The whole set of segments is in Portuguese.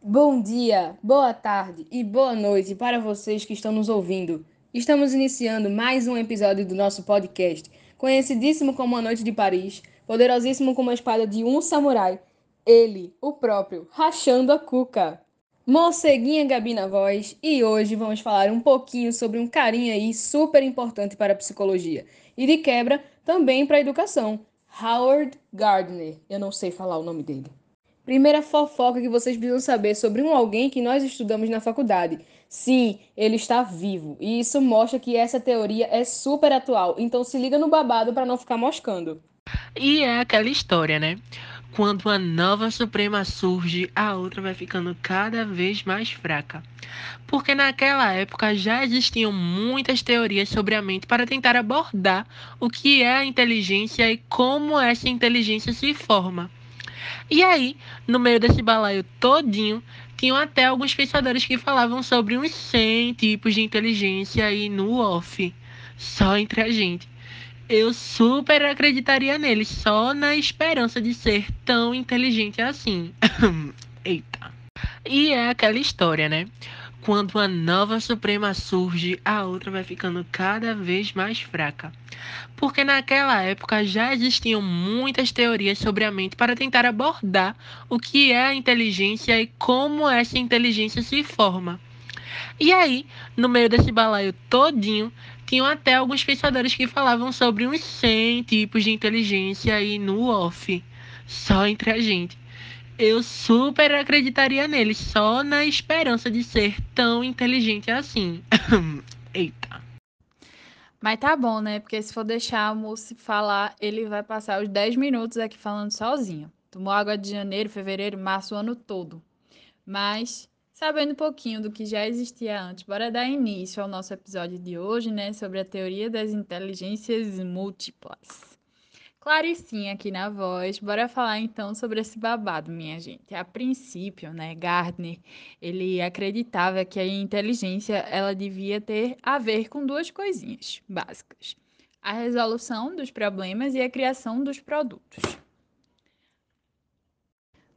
Bom dia, boa tarde e boa noite para vocês que estão nos ouvindo. Estamos iniciando mais um episódio do nosso podcast, conhecidíssimo como A Noite de Paris, poderosíssimo como a espada de um samurai. Ele, o próprio, rachando a cuca. Moceguinha Gabi na voz, e hoje vamos falar um pouquinho sobre um carinha aí super importante para a psicologia e de quebra também para a educação, Howard Gardner. Eu não sei falar o nome dele. Primeira fofoca que vocês precisam saber sobre um alguém que nós estudamos na faculdade. Sim, ele está vivo. E isso mostra que essa teoria é super atual. Então se liga no babado para não ficar moscando. E é aquela história, né? Quando uma nova Suprema surge, a outra vai ficando cada vez mais fraca. Porque naquela época já existiam muitas teorias sobre a mente para tentar abordar o que é a inteligência e como essa inteligência se forma. E aí, no meio desse balaio todinho, tinham até alguns pensadores que falavam sobre uns 100 tipos de inteligência aí no off, só entre a gente. Eu super acreditaria nele, só na esperança de ser tão inteligente assim. Eita. E é aquela história, né? Quando uma nova Suprema surge, a outra vai ficando cada vez mais fraca. Porque naquela época já existiam muitas teorias sobre a mente para tentar abordar o que é a inteligência e como essa inteligência se forma. E aí, no meio desse balaio todinho, tinham até alguns pensadores que falavam sobre uns 100 tipos de inteligência aí no off, só entre a gente eu super acreditaria nele, só na esperança de ser tão inteligente assim. Eita. Mas tá bom, né? Porque se for deixar a Mussi falar, ele vai passar os 10 minutos aqui falando sozinho. Tomou água de janeiro, fevereiro, março, o ano todo. Mas, sabendo um pouquinho do que já existia antes, bora dar início ao nosso episódio de hoje, né? Sobre a teoria das inteligências múltiplas. Claricinha aqui na voz. Bora falar então sobre esse babado, minha gente. A princípio, né, Gardner, ele acreditava que a inteligência ela devia ter a ver com duas coisinhas básicas: a resolução dos problemas e a criação dos produtos.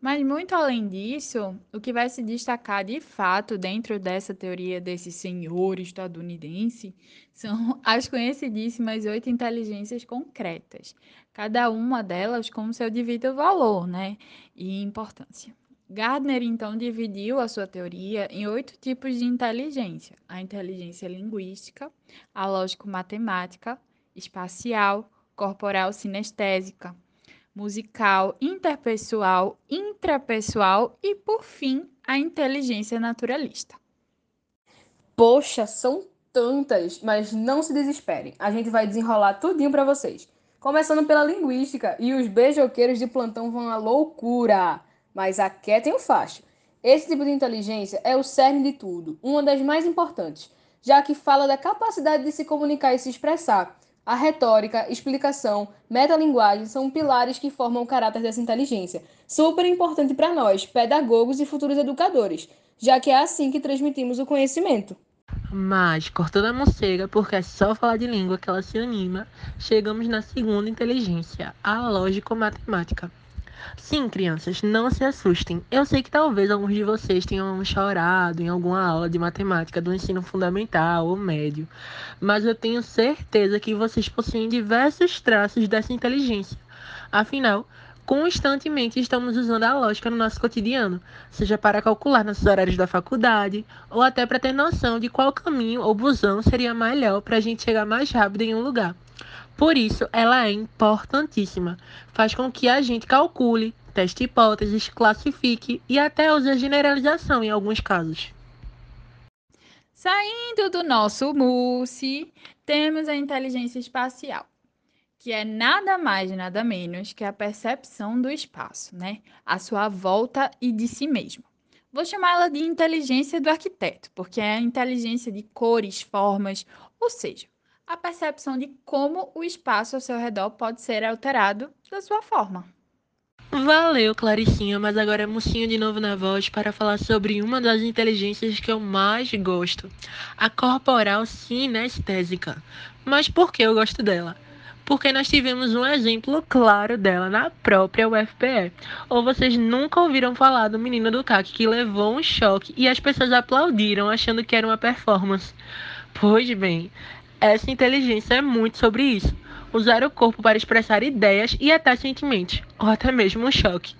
Mas muito além disso, o que vai se destacar de fato dentro dessa teoria desse senhor estadunidense são as conhecidíssimas oito inteligências concretas, cada uma delas com seu devido valor né, e importância. Gardner então dividiu a sua teoria em oito tipos de inteligência: a inteligência linguística, a lógico-matemática, espacial, corporal sinestésica, musical, interpessoal, intrapessoal e, por fim, a inteligência naturalista. Poxa, são tantas, mas não se desesperem. A gente vai desenrolar tudinho para vocês. Começando pela linguística, e os beijoqueiros de plantão vão à loucura. Mas aquietem o facho. Esse tipo de inteligência é o cerne de tudo, uma das mais importantes, já que fala da capacidade de se comunicar e se expressar, a retórica, explicação, metalinguagem são pilares que formam o caráter dessa inteligência, super importante para nós, pedagogos e futuros educadores, já que é assim que transmitimos o conhecimento. Mas, cortando a mocega, porque é só falar de língua que ela se anima, chegamos na segunda inteligência, a lógico-matemática. Sim, crianças, não se assustem. Eu sei que talvez alguns de vocês tenham chorado em alguma aula de matemática do ensino fundamental ou médio, mas eu tenho certeza que vocês possuem diversos traços dessa inteligência. Afinal, constantemente estamos usando a lógica no nosso cotidiano, seja para calcular nossos horários da faculdade ou até para ter noção de qual caminho ou busão seria melhor para a gente chegar mais rápido em um lugar. Por isso, ela é importantíssima. Faz com que a gente calcule, teste hipóteses, classifique e até use a generalização em alguns casos. Saindo do nosso MUSI, temos a inteligência espacial, que é nada mais nada menos que a percepção do espaço, né? A sua volta e de si mesmo. Vou chamá-la de inteligência do arquiteto, porque é a inteligência de cores, formas, ou seja, a percepção de como o espaço ao seu redor pode ser alterado da sua forma. Valeu, Claricinha, mas agora é mocinho de novo na voz para falar sobre uma das inteligências que eu mais gosto, a corporal sinestésica. Mas por que eu gosto dela? porque nós tivemos um exemplo claro dela na própria UFPE. Ou vocês nunca ouviram falar do menino do CAC que levou um choque e as pessoas aplaudiram achando que era uma performance? Pois bem, essa inteligência é muito sobre isso usar o corpo para expressar ideias e até sentimentos, ou até mesmo um choque.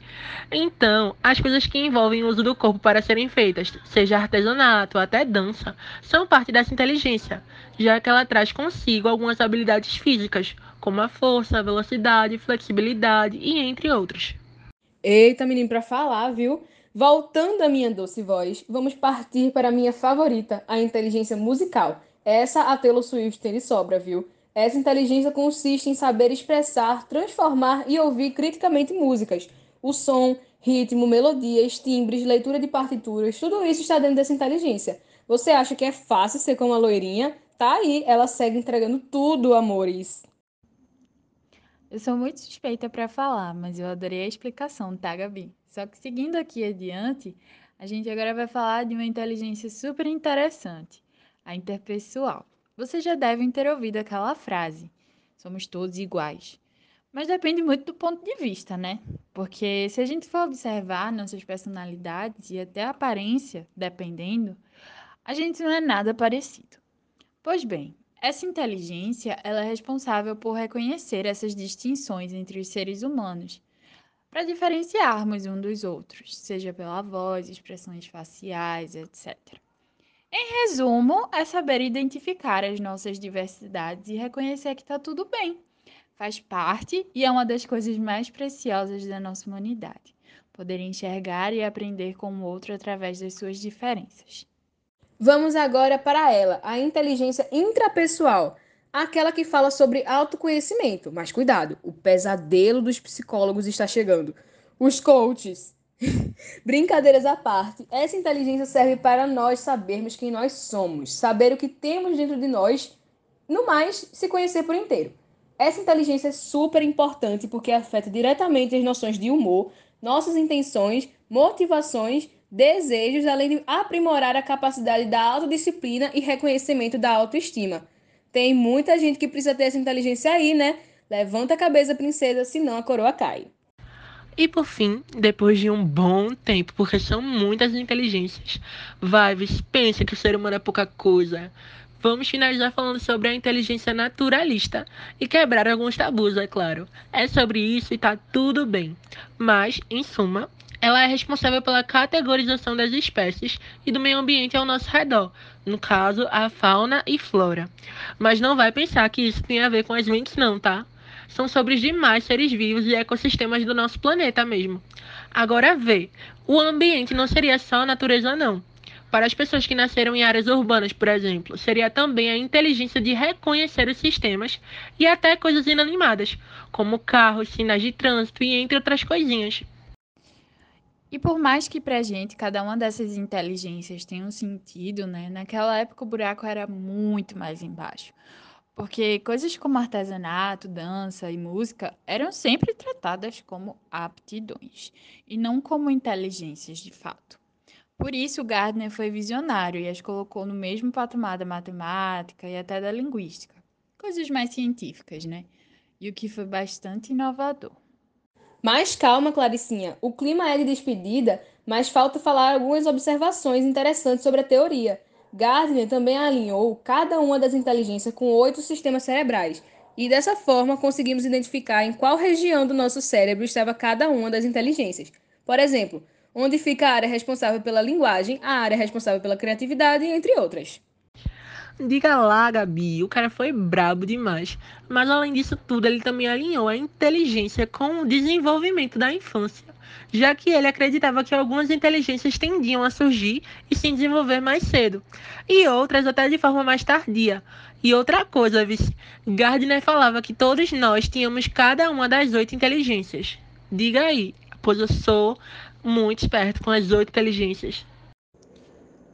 Então, as coisas que envolvem o uso do corpo para serem feitas, seja artesanato ou até dança, são parte dessa inteligência, já que ela traz consigo algumas habilidades físicas, como a força, a velocidade, flexibilidade e entre outros. Eita, menino, para falar, viu? Voltando à minha doce voz, vamos partir para a minha favorita, a inteligência musical. Essa a Taylor Swift tem de sobra, viu? Essa inteligência consiste em saber expressar, transformar e ouvir criticamente músicas. O som, ritmo, melodias, timbres, leitura de partituras, tudo isso está dentro dessa inteligência. Você acha que é fácil ser como a loirinha? Tá aí, ela segue entregando tudo, amores. Eu sou muito suspeita para falar, mas eu adorei a explicação, tá, Gabi? Só que seguindo aqui adiante, a gente agora vai falar de uma inteligência super interessante, a interpessoal. Vocês já devem ter ouvido aquela frase: somos todos iguais. Mas depende muito do ponto de vista, né? Porque se a gente for observar nossas personalidades e até a aparência, dependendo, a gente não é nada parecido. Pois bem, essa inteligência ela é responsável por reconhecer essas distinções entre os seres humanos, para diferenciarmos um dos outros, seja pela voz, expressões faciais, etc. Em resumo, é saber identificar as nossas diversidades e reconhecer que está tudo bem. Faz parte e é uma das coisas mais preciosas da nossa humanidade. Poder enxergar e aprender com o outro através das suas diferenças. Vamos agora para ela, a inteligência intrapessoal, aquela que fala sobre autoconhecimento. Mas cuidado, o pesadelo dos psicólogos está chegando. Os coaches. Brincadeiras à parte, essa inteligência serve para nós sabermos quem nós somos, saber o que temos dentro de nós, no mais, se conhecer por inteiro. Essa inteligência é super importante porque afeta diretamente as noções de humor, nossas intenções, motivações, desejos, além de aprimorar a capacidade da autodisciplina e reconhecimento da autoestima. Tem muita gente que precisa ter essa inteligência aí, né? Levanta a cabeça, princesa, senão a coroa cai. E por fim, depois de um bom tempo, porque são muitas inteligências, Vives pensa que o ser humano é pouca coisa. Vamos finalizar falando sobre a inteligência naturalista e quebrar alguns tabus, é claro. É sobre isso e tá tudo bem. Mas, em suma, ela é responsável pela categorização das espécies e do meio ambiente ao nosso redor, no caso, a fauna e flora. Mas não vai pensar que isso tem a ver com as mentes, não, tá? São sobre os demais seres vivos e ecossistemas do nosso planeta mesmo. Agora vê, o ambiente não seria só a natureza não. Para as pessoas que nasceram em áreas urbanas, por exemplo, seria também a inteligência de reconhecer os sistemas e até coisas inanimadas, como carros, sinais de trânsito e entre outras coisinhas. E por mais que para a gente cada uma dessas inteligências tenha um sentido, né? Naquela época o buraco era muito mais embaixo. Porque coisas como artesanato, dança e música eram sempre tratadas como aptidões e não como inteligências de fato. Por isso, Gardner foi visionário e as colocou no mesmo patamar da matemática e até da linguística, coisas mais científicas, né? E o que foi bastante inovador. Mas calma, Claricinha, o clima é de despedida, mas falta falar algumas observações interessantes sobre a teoria. Gardner também alinhou cada uma das inteligências com oito sistemas cerebrais, e dessa forma conseguimos identificar em qual região do nosso cérebro estava cada uma das inteligências. Por exemplo, onde fica a área responsável pela linguagem, a área responsável pela criatividade, entre outras. Diga lá, Gabi, o cara foi brabo demais. Mas além disso tudo, ele também alinhou a inteligência com o desenvolvimento da infância já que ele acreditava que algumas inteligências tendiam a surgir e se desenvolver mais cedo, e outras até de forma mais tardia. E outra coisa, vice, Gardner falava que todos nós tínhamos cada uma das oito inteligências. Diga aí, pois eu sou muito esperto com as oito inteligências.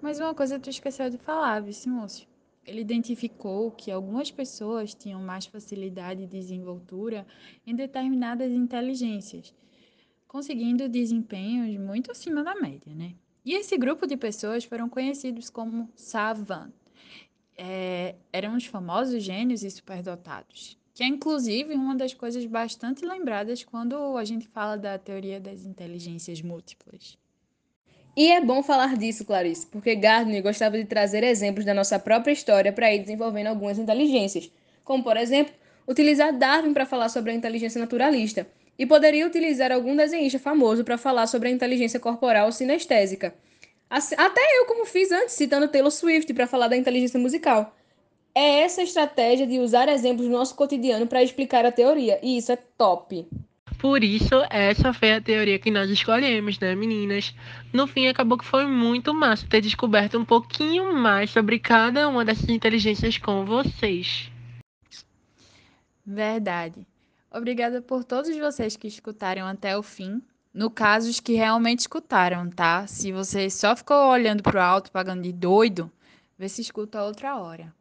Mas uma coisa tu esqueceu de falar, vice moço. Ele identificou que algumas pessoas tinham mais facilidade de desenvoltura em determinadas inteligências conseguindo desempenhos muito acima da média, né? E esse grupo de pessoas foram conhecidos como savant. É, eram os famosos gênios e superdotados. que é inclusive uma das coisas bastante lembradas quando a gente fala da teoria das inteligências múltiplas. E é bom falar disso, Clarice, porque Gardner gostava de trazer exemplos da nossa própria história para ir desenvolvendo algumas inteligências, como, por exemplo, utilizar Darwin para falar sobre a inteligência naturalista, e poderia utilizar algum desenhista famoso para falar sobre a inteligência corporal sinestésica. Até eu, como fiz antes, citando Taylor Swift para falar da inteligência musical. É essa estratégia de usar exemplos do nosso cotidiano para explicar a teoria, e isso é top. Por isso, essa foi a teoria que nós escolhemos, né, meninas? No fim, acabou que foi muito massa ter descoberto um pouquinho mais sobre cada uma dessas inteligências com vocês. Verdade. Obrigada por todos vocês que escutaram até o fim. No caso, os que realmente escutaram, tá? Se você só ficou olhando pro alto, pagando de doido, vê se escuta outra hora.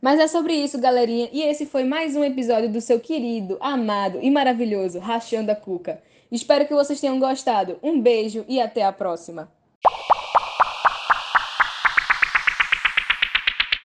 Mas é sobre isso, galerinha, e esse foi mais um episódio do seu querido, amado e maravilhoso Rachando a Cuca. Espero que vocês tenham gostado. Um beijo e até a próxima.